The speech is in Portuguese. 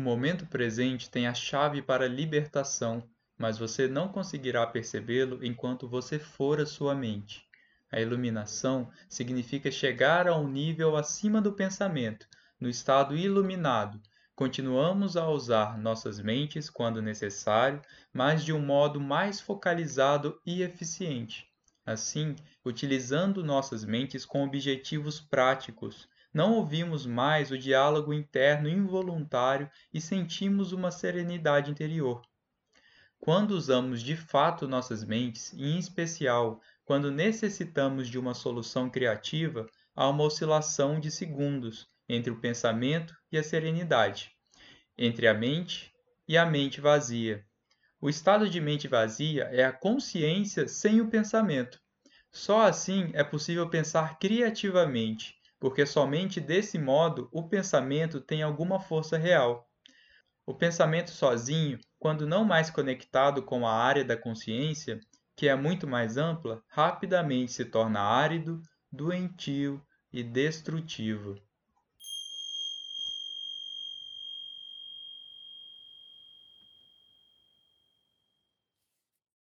O momento presente tem a chave para a libertação, mas você não conseguirá percebê-lo enquanto você for a sua mente. A iluminação significa chegar a um nível acima do pensamento, no estado iluminado. Continuamos a usar nossas mentes quando necessário, mas de um modo mais focalizado e eficiente. Assim, utilizando nossas mentes com objetivos práticos, não ouvimos mais o diálogo interno involuntário e sentimos uma serenidade interior. Quando usamos de fato nossas mentes, e em especial quando necessitamos de uma solução criativa, há uma oscilação de segundos entre o pensamento e a serenidade, entre a mente e a mente vazia. O estado de mente vazia é a consciência sem o pensamento. Só assim é possível pensar criativamente porque somente desse modo o pensamento tem alguma força real. O pensamento sozinho, quando não mais conectado com a área da consciência, que é muito mais ampla, rapidamente se torna árido, doentio e destrutivo.